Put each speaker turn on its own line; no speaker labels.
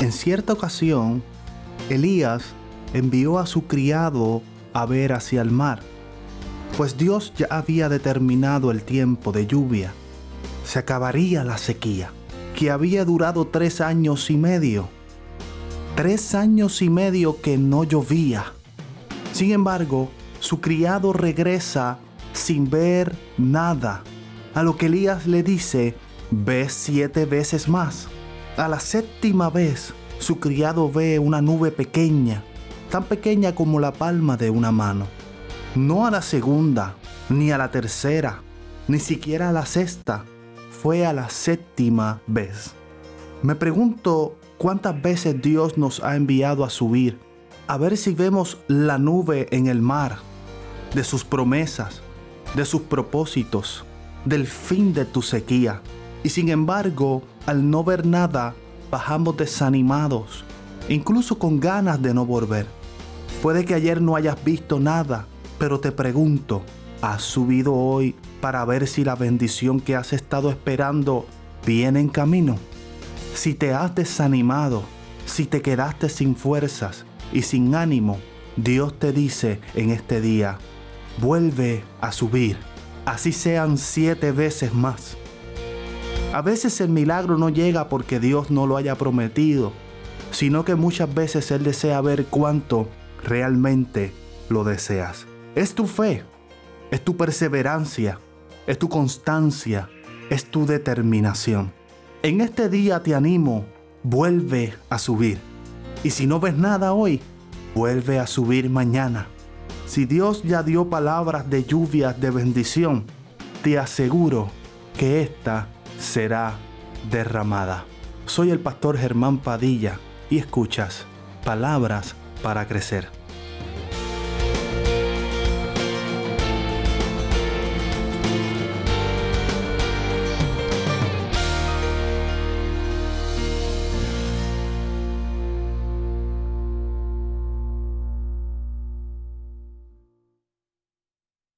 En cierta ocasión, Elías envió a su criado a ver hacia el mar, pues Dios ya había determinado el tiempo de lluvia. Se acabaría la sequía, que había durado tres años y medio. Tres años y medio que no llovía. Sin embargo, su criado regresa sin ver nada, a lo que Elías le dice, ve siete veces más. A la séptima vez, su criado ve una nube pequeña, tan pequeña como la palma de una mano. No a la segunda, ni a la tercera, ni siquiera a la sexta, fue a la séptima vez. Me pregunto cuántas veces Dios nos ha enviado a subir, a ver si vemos la nube en el mar, de sus promesas, de sus propósitos, del fin de tu sequía. Y sin embargo, al no ver nada, bajamos desanimados, incluso con ganas de no volver. Puede que ayer no hayas visto nada, pero te pregunto, ¿has subido hoy para ver si la bendición que has estado esperando viene en camino? Si te has desanimado, si te quedaste sin fuerzas y sin ánimo, Dios te dice en este día, vuelve a subir, así sean siete veces más. A veces el milagro no llega porque Dios no lo haya prometido, sino que muchas veces Él desea ver cuánto realmente lo deseas. Es tu fe, es tu perseverancia, es tu constancia, es tu determinación. En este día te animo, vuelve a subir. Y si no ves nada hoy, vuelve a subir mañana. Si Dios ya dio palabras de lluvias de bendición, te aseguro que esta será derramada. Soy el pastor Germán Padilla y escuchas Palabras para Crecer.